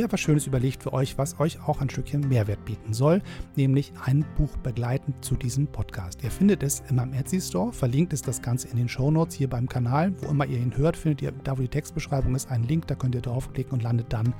Mir etwas Schönes überlegt für euch, was euch auch ein Stückchen Mehrwert bieten soll, nämlich ein Buch begleitend zu diesem Podcast. Ihr findet es in meinem Etsy Store, verlinkt ist das Ganze in den Show Notes hier beim Kanal. Wo immer ihr ihn hört, findet ihr, da wo die Textbeschreibung ist, einen Link, da könnt ihr draufklicken und landet dann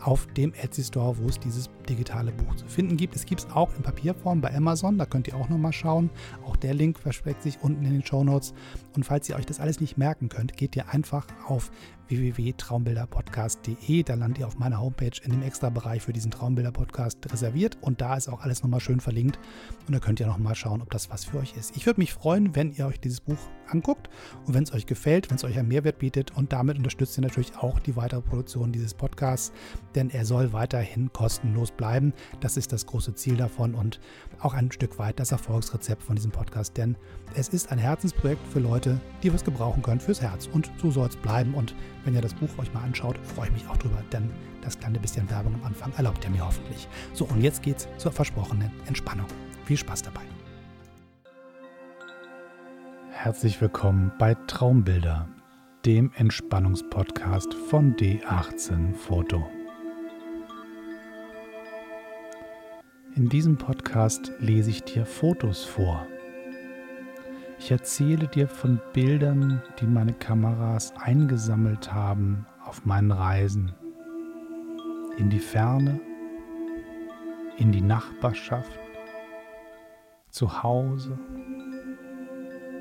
auf dem Etsy Store, wo es dieses digitale Buch zu finden gibt. Es gibt es auch in Papierform bei Amazon, da könnt ihr auch nochmal schauen. Auch der Link versteckt sich unten in den Show Notes. Und falls ihr euch das alles nicht merken könnt, geht ihr einfach auf www.traumbilderpodcast.de. Da landet ihr auf meiner Homepage in dem Extra-Bereich für diesen Traumbilder-Podcast reserviert und da ist auch alles nochmal schön verlinkt und da könnt ihr nochmal schauen, ob das was für euch ist. Ich würde mich freuen, wenn ihr euch dieses Buch anguckt und wenn es euch gefällt, wenn es euch einen Mehrwert bietet und damit unterstützt ihr natürlich auch die weitere Produktion dieses Podcasts, denn er soll weiterhin kostenlos bleiben. Das ist das große Ziel davon und auch ein Stück weit das Erfolgsrezept von diesem Podcast, denn es ist ein Herzensprojekt für Leute, die was gebrauchen können fürs Herz und so soll es bleiben und wenn ihr das Buch euch mal anschaut, freue ich mich auch drüber, denn das kleine bisschen Werbung am Anfang erlaubt ihr mir hoffentlich. So, und jetzt geht's zur versprochenen Entspannung. Viel Spaß dabei. Herzlich willkommen bei Traumbilder, dem Entspannungspodcast von D18 Foto. In diesem Podcast lese ich dir Fotos vor ich erzähle dir von Bildern, die meine Kameras eingesammelt haben auf meinen Reisen. In die Ferne, in die Nachbarschaft, zu Hause,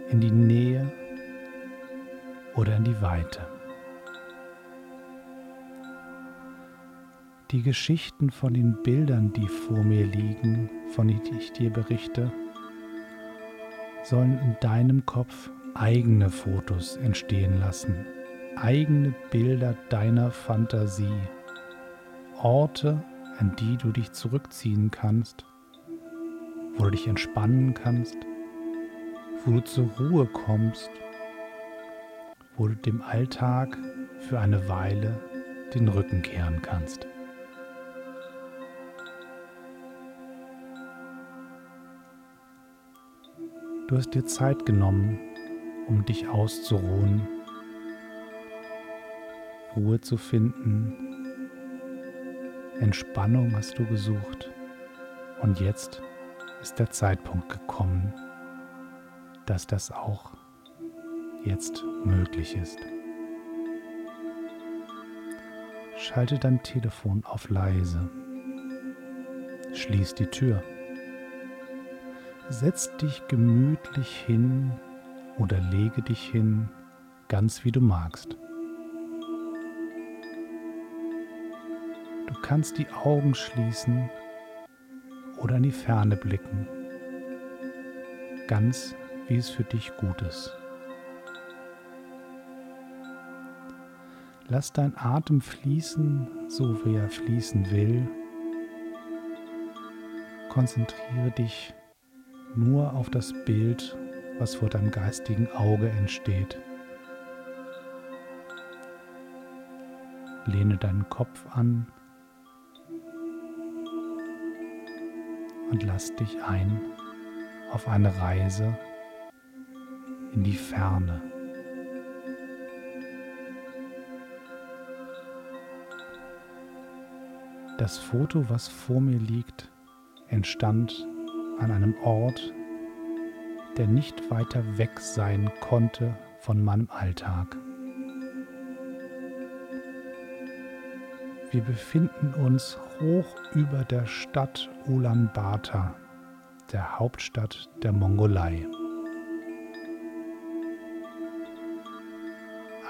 in die Nähe oder in die Weite. Die Geschichten von den Bildern, die vor mir liegen, von denen ich dir berichte, sollen in deinem Kopf eigene Fotos entstehen lassen, eigene Bilder deiner Fantasie, Orte, an die du dich zurückziehen kannst, wo du dich entspannen kannst, wo du zur Ruhe kommst, wo du dem Alltag für eine Weile den Rücken kehren kannst. Du hast dir Zeit genommen, um dich auszuruhen, Ruhe zu finden, Entspannung hast du gesucht. Und jetzt ist der Zeitpunkt gekommen, dass das auch jetzt möglich ist. Schalte dein Telefon auf leise. Schließ die Tür. Setz dich gemütlich hin oder lege dich hin, ganz wie du magst. Du kannst die Augen schließen oder in die Ferne blicken, ganz wie es für dich gut ist. Lass dein Atem fließen, so wie er fließen will. Konzentriere dich nur auf das Bild, was vor deinem geistigen Auge entsteht. Lehne deinen Kopf an und lass dich ein auf eine Reise in die Ferne. Das Foto, was vor mir liegt, entstand an einem Ort, der nicht weiter weg sein konnte von meinem Alltag. Wir befinden uns hoch über der Stadt Ulaanbaatar, der Hauptstadt der Mongolei.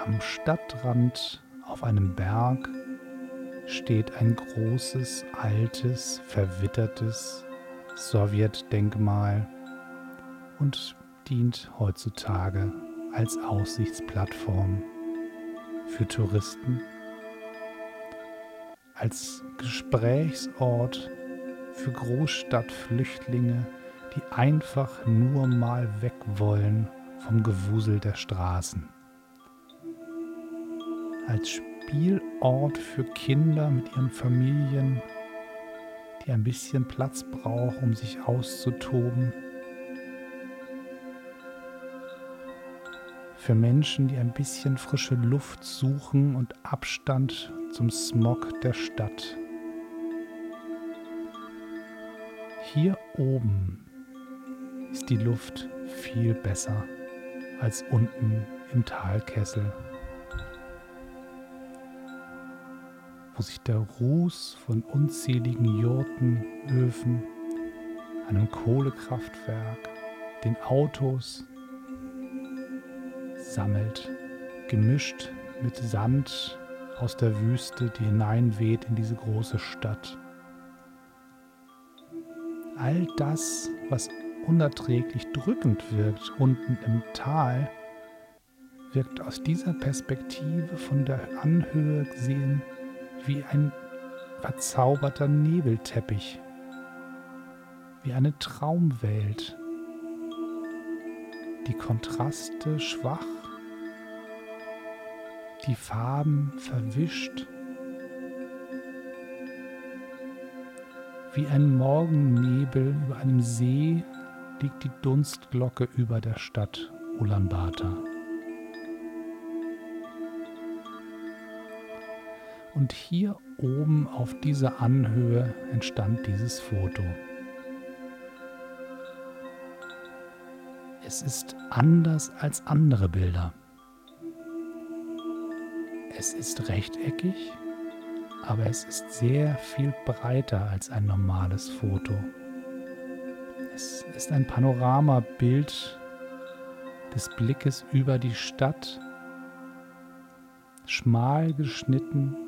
Am Stadtrand Auf einem Berg steht ein großes, altes, verwittertes Sowjetdenkmal und dient heutzutage als Aussichtsplattform für Touristen, als Gesprächsort für Großstadtflüchtlinge, die einfach nur mal weg wollen vom Gewusel der Straßen. Als Spielort für Kinder mit ihren Familien, die ein bisschen Platz brauchen, um sich auszutoben. Für Menschen, die ein bisschen frische Luft suchen und Abstand zum Smog der Stadt. Hier oben ist die Luft viel besser als unten im Talkessel. Wo sich der Ruß von unzähligen Jurtenöfen, einem Kohlekraftwerk, den Autos sammelt, gemischt mit Sand aus der Wüste, die hineinweht in diese große Stadt. All das, was unerträglich drückend wirkt unten im Tal, wirkt aus dieser Perspektive von der Anhöhe gesehen wie ein verzauberter Nebelteppich, wie eine Traumwelt. Die Kontraste schwach, die Farben verwischt, wie ein Morgennebel über einem See liegt die Dunstglocke über der Stadt Ulaanbaatar. Und hier oben auf dieser Anhöhe entstand dieses Foto. Es ist anders als andere Bilder. Es ist rechteckig, aber es ist sehr viel breiter als ein normales Foto. Es ist ein Panoramabild des Blickes über die Stadt, schmal geschnitten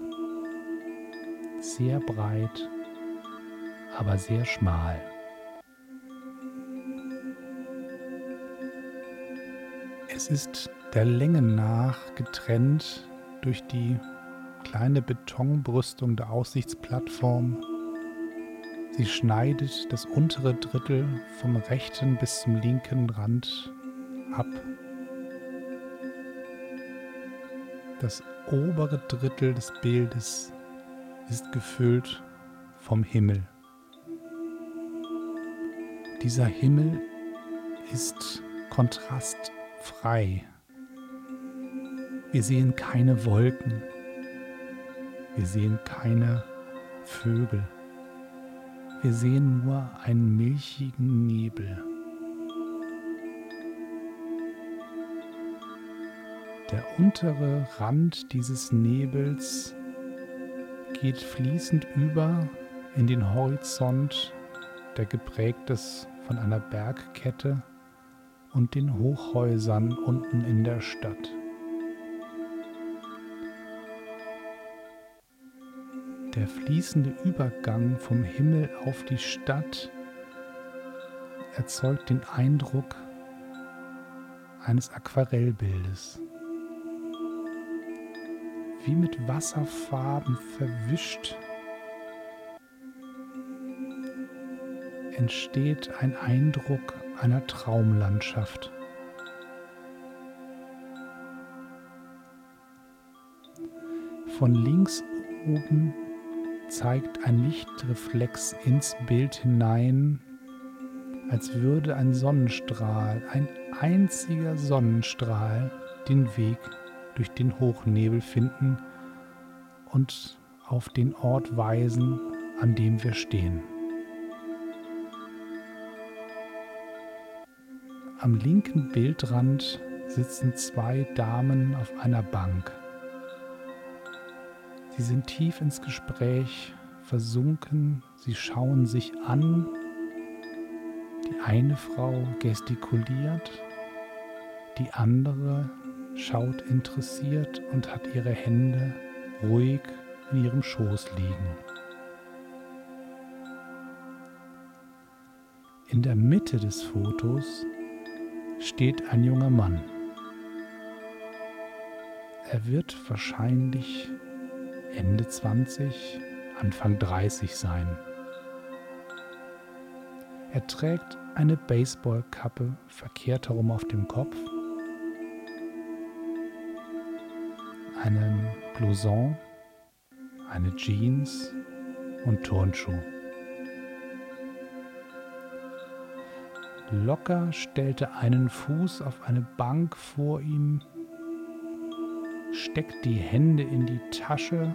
sehr breit, aber sehr schmal. Es ist der Länge nach getrennt durch die kleine Betonbrüstung der Aussichtsplattform. Sie schneidet das untere Drittel vom rechten bis zum linken Rand ab. Das obere Drittel des Bildes ist gefüllt vom Himmel. Dieser Himmel ist kontrastfrei. Wir sehen keine Wolken. Wir sehen keine Vögel. Wir sehen nur einen milchigen Nebel. Der untere Rand dieses Nebels geht fließend über in den Horizont, der geprägt ist von einer Bergkette und den Hochhäusern unten in der Stadt. Der fließende Übergang vom Himmel auf die Stadt erzeugt den Eindruck eines Aquarellbildes wie mit Wasserfarben verwischt, entsteht ein Eindruck einer Traumlandschaft. Von links oben zeigt ein Lichtreflex ins Bild hinein, als würde ein Sonnenstrahl, ein einziger Sonnenstrahl, den Weg durch den Hochnebel finden und auf den Ort weisen, an dem wir stehen. Am linken Bildrand sitzen zwei Damen auf einer Bank. Sie sind tief ins Gespräch versunken, sie schauen sich an. Die eine Frau gestikuliert, die andere schaut interessiert und hat ihre Hände ruhig in ihrem Schoß liegen. In der Mitte des Fotos steht ein junger Mann. Er wird wahrscheinlich Ende 20, Anfang 30 sein. Er trägt eine Baseballkappe verkehrt herum auf dem Kopf, einen Blouson, eine Jeans und Turnschuhe. Locker stellte einen Fuß auf eine Bank vor ihm, steckt die Hände in die Tasche,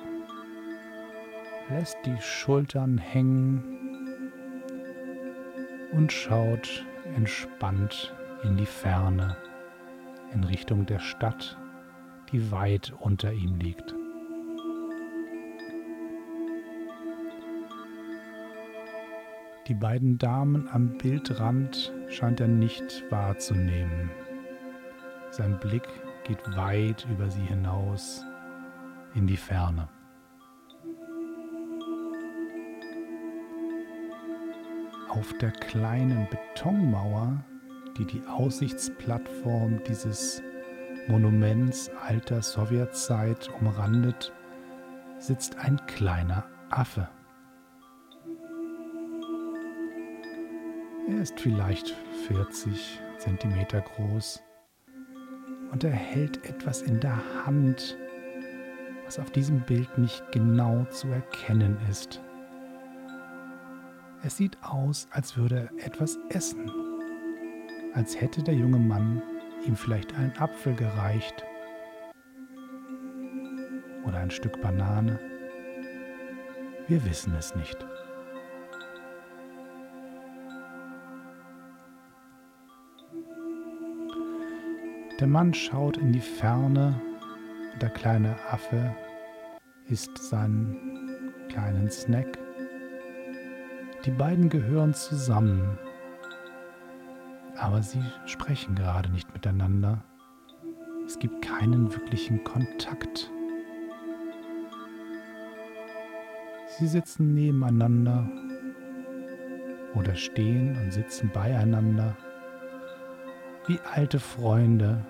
lässt die Schultern hängen und schaut entspannt in die Ferne, in Richtung der Stadt, die weit unter ihm liegt. Die beiden Damen am Bildrand scheint er nicht wahrzunehmen. Sein Blick geht weit über sie hinaus in die Ferne. Auf der kleinen Betonmauer, die die Aussichtsplattform dieses Monuments alter Sowjetzeit umrandet, sitzt ein kleiner Affe. Er ist vielleicht 40 Zentimeter groß und er hält etwas in der Hand, was auf diesem Bild nicht genau zu erkennen ist. Es sieht aus, als würde er etwas essen, als hätte der junge Mann ihm vielleicht einen Apfel gereicht oder ein Stück Banane. Wir wissen es nicht. Der Mann schaut in die Ferne der kleine Affe isst seinen kleinen Snack. Die beiden gehören zusammen, aber sie sprechen gerade nicht miteinander. Es gibt keinen wirklichen Kontakt. Sie sitzen nebeneinander oder stehen und sitzen beieinander wie alte Freunde,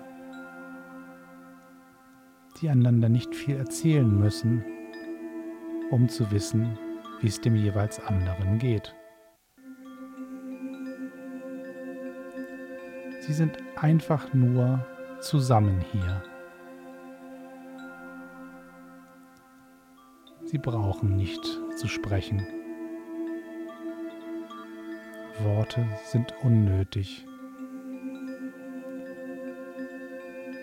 die einander nicht viel erzählen müssen, um zu wissen, wie es dem jeweils anderen geht. Sie sind einfach nur zusammen hier. Sie brauchen nicht zu sprechen. Worte sind unnötig.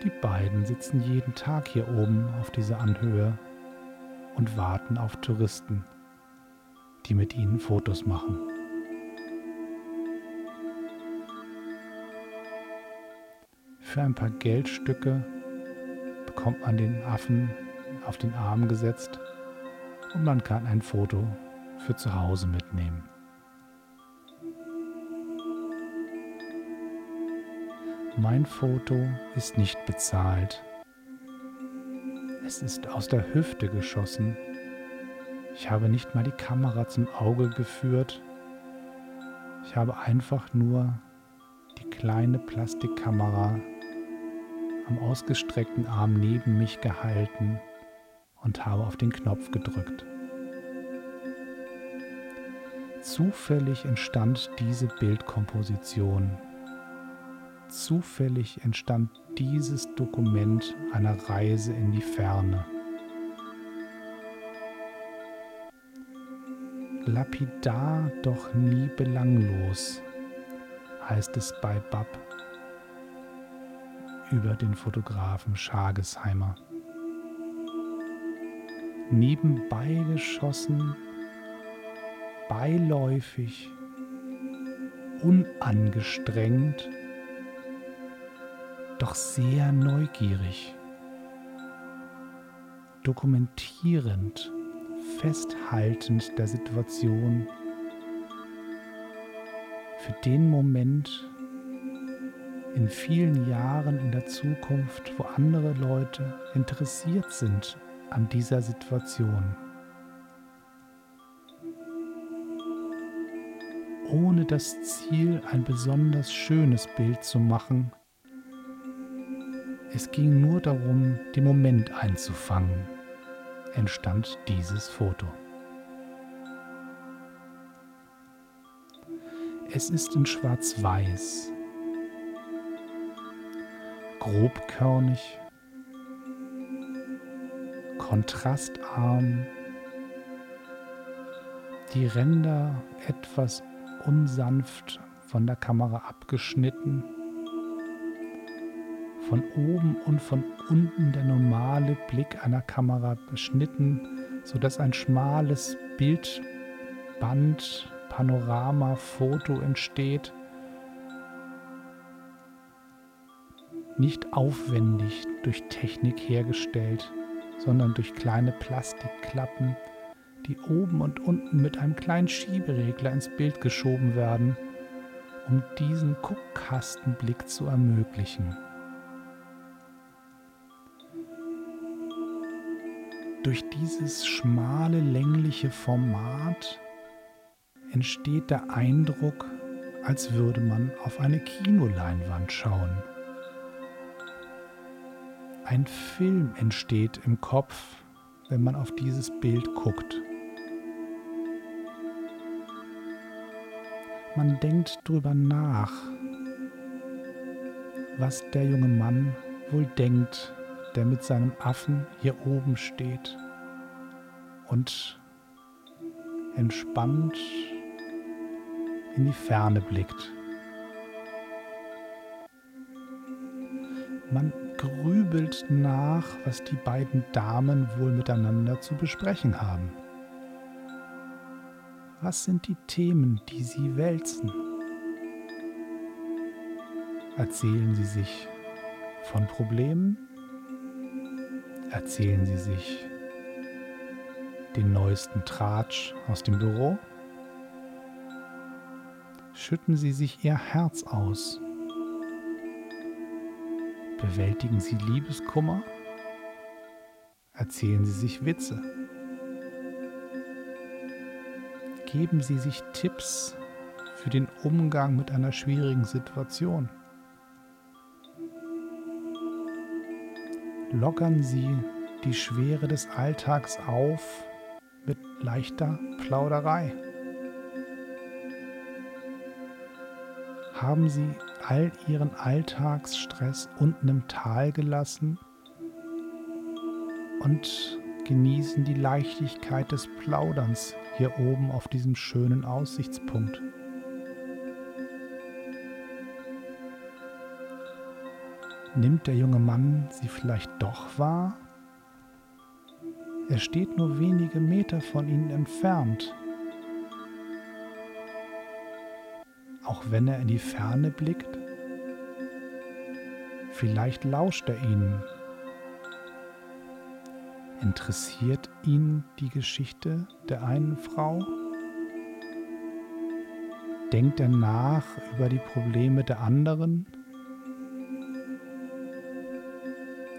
Die beiden sitzen jeden Tag hier oben auf dieser Anhöhe und warten auf Touristen, die mit ihnen Fotos machen. Für ein paar Geldstücke bekommt man den Affen auf den Arm gesetzt und man kann ein Foto für zu Hause mitnehmen. Mein Foto ist nicht bezahlt. Es ist aus der Hüfte geschossen. Ich habe nicht mal die Kamera zum Auge geführt. Ich habe einfach nur die kleine Plastikkamera am ausgestreckten Arm neben mich gehalten und habe auf den Knopf gedrückt. Zufällig entstand diese Bildkomposition Zufällig entstand dieses Dokument einer Reise in die Ferne. Lapidar, doch nie belanglos, heißt es bei Bab über den Fotografen Schagesheimer. Nebenbei geschossen, beiläufig, unangestrengt doch sehr neugierig, dokumentierend, festhaltend der Situation für den Moment in vielen Jahren in der Zukunft, wo andere Leute interessiert sind an dieser Situation. Ohne das Ziel, ein besonders schönes Bild zu machen. Es ging nur darum, den Moment einzufangen, entstand dieses Foto. Es ist in Schwarz-Weiß, grobkörnig, kontrastarm, die Ränder etwas unsanft von der Kamera abgeschnitten, von oben und von unten der normale Blick einer Kamera beschnitten, sodass ein schmales Bildband Panorama-Foto entsteht. Nicht aufwendig durch Technik hergestellt, sondern durch kleine Plastikklappen, die oben und unten mit einem kleinen Schieberegler ins Bild geschoben werden, um diesen Guckkastenblick zu ermöglichen. Durch dieses schmale, längliche Format entsteht der Eindruck, als würde man auf eine Kinoleinwand schauen. Ein Film entsteht im Kopf, wenn man auf dieses Bild guckt. Man denkt drüber nach, was der junge Mann wohl denkt, der mit seinem Affen hier oben steht und entspannt in die Ferne blickt. Man grübelt nach, was die beiden Damen wohl miteinander zu besprechen haben. Was sind die Themen, die sie wälzen? Erzählen sie sich von Problemen? Erzählen sie sich den neuesten Tratsch aus dem Büro? schütten Sie sich Ihr Herz aus. Bewältigen Sie Liebeskummer? Erzählen Sie sich Witze? Geben Sie sich Tipps für den Umgang mit einer schwierigen Situation? Lockern Sie die Schwere des Alltags auf mit leichter Plauderei? haben sie all ihren Alltagsstress unten im Tal gelassen und genießen die Leichtigkeit des Plauderns hier oben auf diesem schönen Aussichtspunkt. Nimmt der junge Mann sie vielleicht doch wahr? Er steht nur wenige Meter von ihnen entfernt auch wenn er in die Ferne blickt? Vielleicht lauscht er ihnen. Interessiert ihn die Geschichte der einen Frau? Denkt er nach über die Probleme der anderen?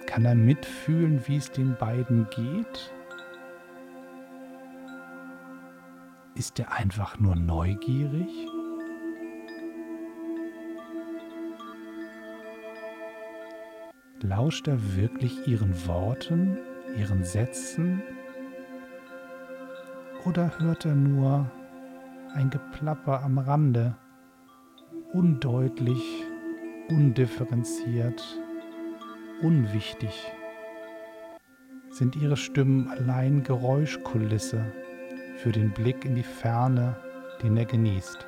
Kann er mitfühlen, wie es den beiden geht? Ist er einfach nur neugierig? Lauscht er wirklich ihren Worten, ihren Sätzen? Oder hört er nur ein Geplapper am Rande, undeutlich, undifferenziert, unwichtig? Sind ihre Stimmen allein Geräuschkulisse für den Blick in die Ferne, den er genießt?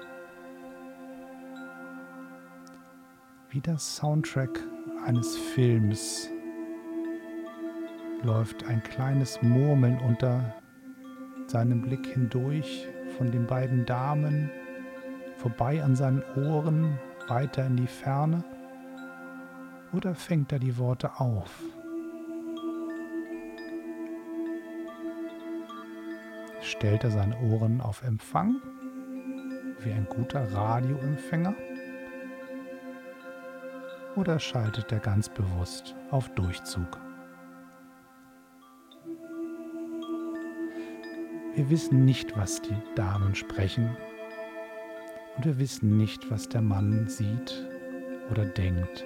Wie der Soundtrack eines Films läuft ein kleines Murmeln unter seinem Blick hindurch von den beiden Damen vorbei an seinen Ohren weiter in die Ferne oder fängt er die Worte auf? Stellt er seine Ohren auf Empfang wie ein guter Radioempfänger? Oder schaltet er ganz bewusst auf Durchzug? Wir wissen nicht, was die Damen sprechen und wir wissen nicht, was der Mann sieht oder denkt.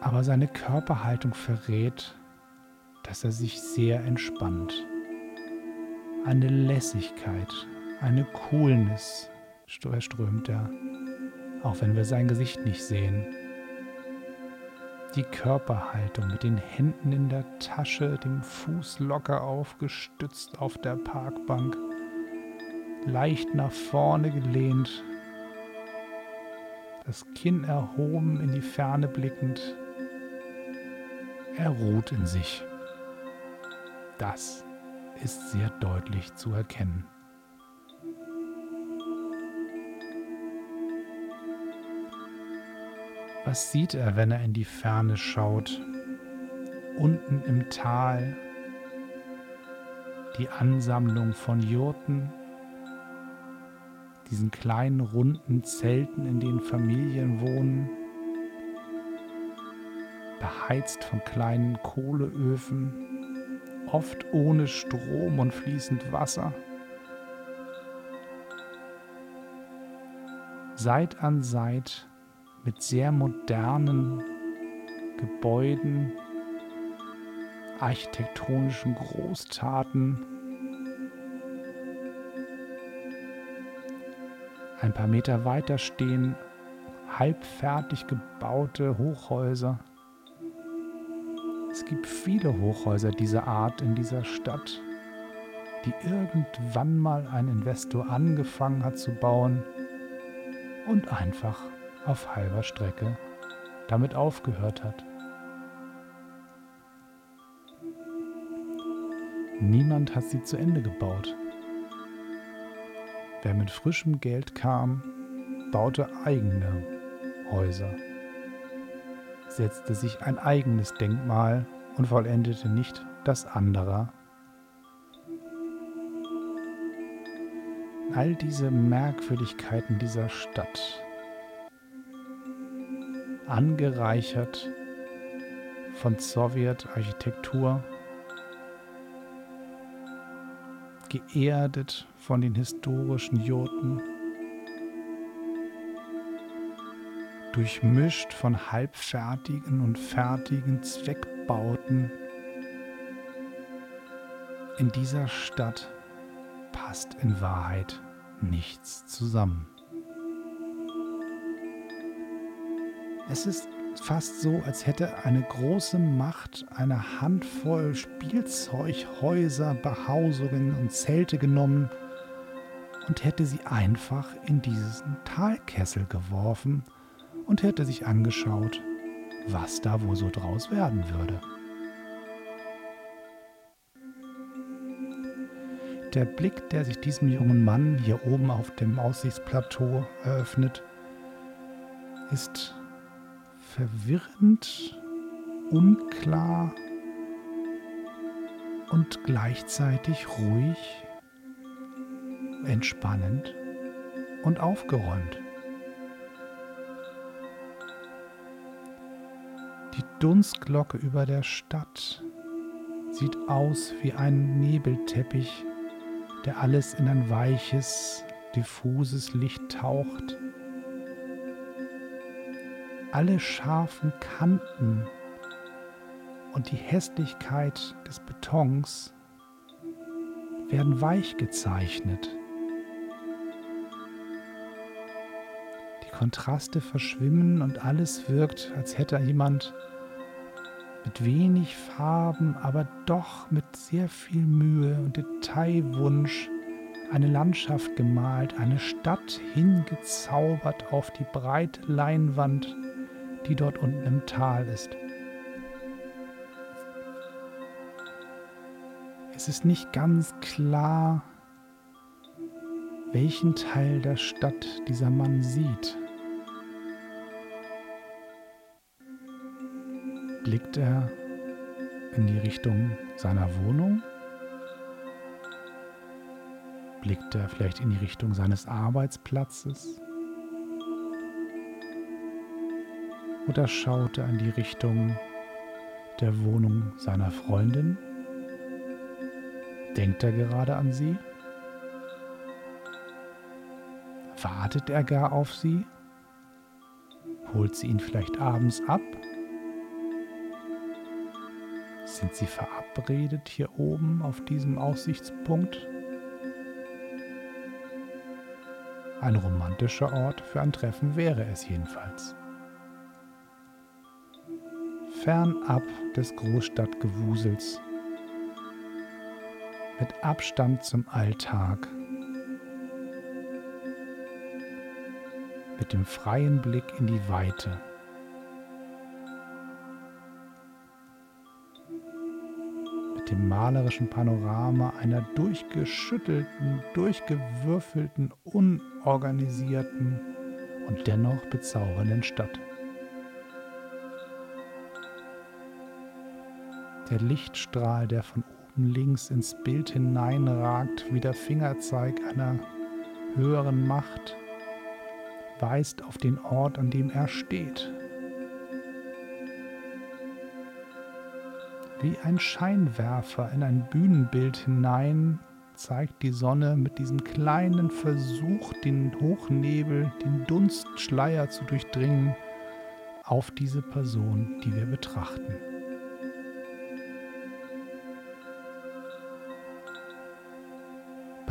Aber seine Körperhaltung verrät, dass er sich sehr entspannt. Eine Lässigkeit, eine Coolness strömt er, auch wenn wir sein Gesicht nicht sehen. Die Körperhaltung mit den Händen in der Tasche, dem Fuß locker aufgestützt auf der Parkbank, leicht nach vorne gelehnt, das Kinn erhoben, in die Ferne blickend. Er ruht in sich. Das ist sehr deutlich zu erkennen. Was sieht er, wenn er in die Ferne schaut? Unten im Tal die Ansammlung von Jurten, diesen kleinen runden Zelten, in denen Familien wohnen, beheizt von kleinen Kohleöfen, oft ohne Strom und fließend Wasser. Seit an Seit mit sehr modernen Gebäuden, architektonischen Großtaten. Ein paar Meter weiter stehen halbfertig gebaute Hochhäuser. Es gibt viele Hochhäuser dieser Art in dieser Stadt, die irgendwann mal ein Investor angefangen hat zu bauen und einfach auf halber Strecke damit aufgehört hat. Niemand hat sie zu Ende gebaut. Wer mit frischem Geld kam, baute eigene Häuser, setzte sich ein eigenes Denkmal und vollendete nicht das anderer. All diese Merkwürdigkeiten dieser Stadt angereichert von Sowjetarchitektur, geerdet von den historischen Jurten, durchmischt von halbfertigen und fertigen Zweckbauten. In dieser Stadt passt in Wahrheit nichts zusammen. Es ist fast so, als hätte eine große Macht eine Handvoll Spielzeughäuser, Behausungen und Zelte genommen und hätte sie einfach in diesen Talkessel geworfen und hätte sich angeschaut, was da wohl so draus werden würde. Der Blick, der sich diesem jungen Mann hier oben auf dem Aussichtsplateau eröffnet, ist verwirrend, unklar und gleichzeitig ruhig, entspannend und aufgeräumt. Die Dunstglocke über der Stadt sieht aus wie ein Nebelteppich, der alles in ein weiches, diffuses Licht taucht alle scharfen Kanten und die Hässlichkeit des Betons werden weich gezeichnet. Die Kontraste verschwimmen und alles wirkt, als hätte jemand mit wenig Farben, aber doch mit sehr viel Mühe und Detailwunsch eine Landschaft gemalt, eine Stadt hingezaubert auf die breite Leinwand die dort unten im Tal ist. Es ist nicht ganz klar, welchen Teil der Stadt dieser Mann sieht. Blickt er in die Richtung seiner Wohnung? Blickt er vielleicht in die Richtung seines Arbeitsplatzes? Oder schaut er in die Richtung der Wohnung seiner Freundin Denkt er gerade an sie? Wartet er gar auf sie? Holt sie ihn vielleicht abends ab? Sind sie verabredet hier oben auf diesem Aussichtspunkt? Ein romantischer Ort für ein Treffen wäre es jedenfalls. Fernab des Großstadtgewusels, mit Abstand zum Alltag, mit dem freien Blick in die Weite. dem malerischen Panorama einer durchgeschüttelten, durchgewürfelten, unorganisierten und dennoch bezaubernden Stadt. Der Lichtstrahl, der von oben links ins Bild hineinragt, wie der Fingerzeig einer höheren Macht, weist auf den Ort, an dem er steht. Wie ein Scheinwerfer in ein Bühnenbild hinein zeigt die Sonne mit diesem kleinen Versuch, den Hochnebel, den Dunstschleier zu durchdringen, auf diese Person, die wir betrachten.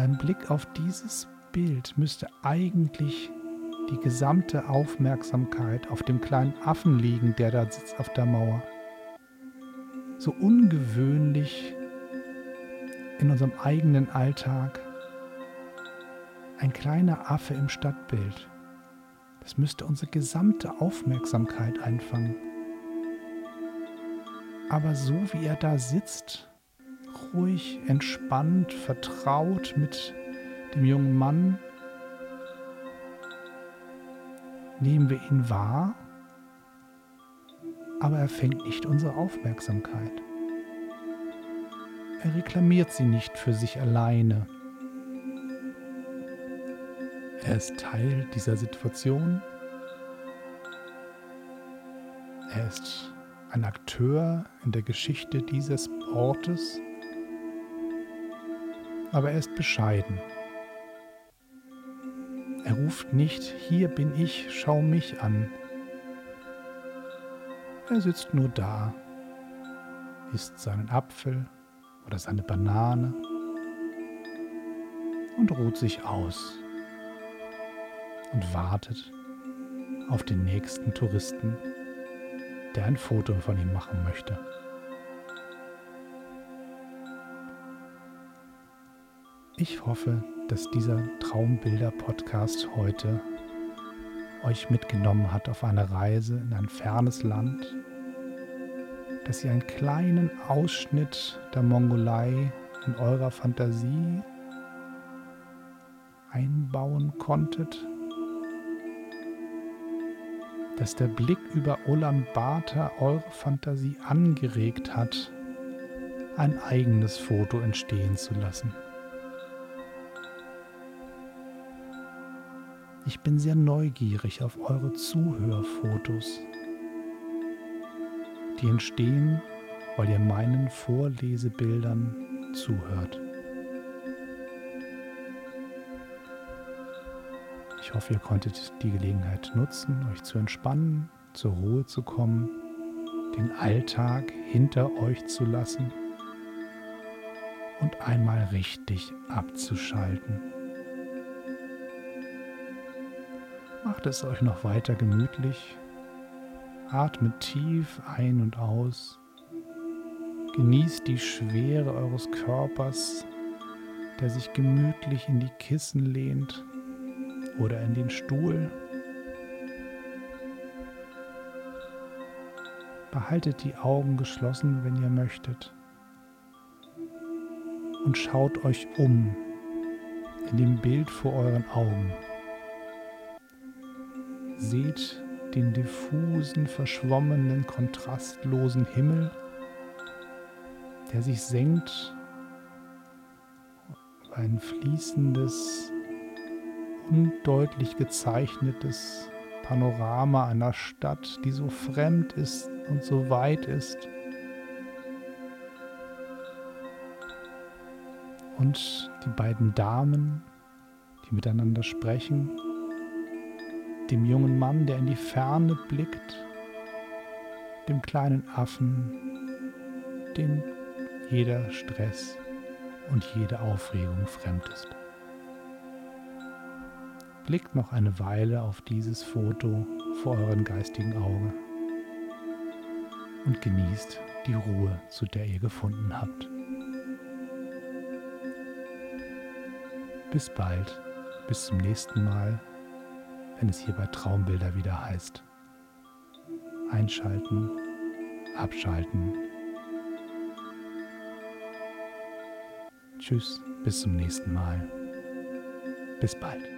Beim Blick auf dieses Bild müsste eigentlich die gesamte Aufmerksamkeit auf dem kleinen Affen liegen, der da sitzt auf der Mauer so ungewöhnlich in unserem eigenen Alltag. Ein kleiner Affe im Stadtbild. Das müsste unsere gesamte Aufmerksamkeit einfangen. Aber so wie er da sitzt, ruhig, entspannt, vertraut mit dem jungen Mann, nehmen wir ihn wahr aber er fängt nicht unsere Aufmerksamkeit. Er reklamiert sie nicht für sich alleine. Er ist Teil dieser Situation. Er ist ein Akteur in der Geschichte dieses Ortes, aber er ist bescheiden. Er ruft nicht, hier bin ich, schau mich an. Er sitzt nur da, isst seinen Apfel oder seine Banane und ruht sich aus und wartet auf den nächsten Touristen, der ein Foto von ihm machen möchte. Ich hoffe, dass dieser Traumbilder-Podcast heute euch mitgenommen hat auf eine Reise in ein fernes Land, dass ihr einen kleinen Ausschnitt der Mongolei in eurer Fantasie einbauen konntet, dass der Blick über Ulaanbaatar eure Fantasie angeregt hat, ein eigenes Foto entstehen zu lassen. Ich bin sehr neugierig auf eure Zuhörfotos. Die entstehen, weil ihr meinen Vorlesebildern zuhört. Ich hoffe, ihr konntet die Gelegenheit nutzen, euch zu entspannen, zur Ruhe zu kommen, den Alltag hinter euch zu lassen und einmal richtig abzuschalten. Macht es euch noch weiter gemütlich. Atmet tief ein und aus. Genießt die Schwere eures Körpers, der sich gemütlich in die Kissen lehnt oder in den Stuhl. Behaltet die Augen geschlossen, wenn ihr möchtet. Und schaut euch um in dem Bild vor euren Augen seht den diffusen, verschwommenen, kontrastlosen Himmel, der sich senkt ein fließendes, undeutlich gezeichnetes Panorama einer Stadt, die so fremd ist und so weit ist. und die beiden Damen, die miteinander sprechen, dem jungen Mann, der in die Ferne blickt, dem kleinen Affen, den jeder Stress und jede Aufregung fremd ist. Blickt noch eine Weile auf dieses Foto vor euren geistigen Auge und genießt die Ruhe, zu der ihr gefunden habt. Bis bald, bis zum nächsten Mal, wenn es hier bei Traumbilder wieder heißt. Einschalten, abschalten. Tschüss, bis zum nächsten Mal. Bis bald.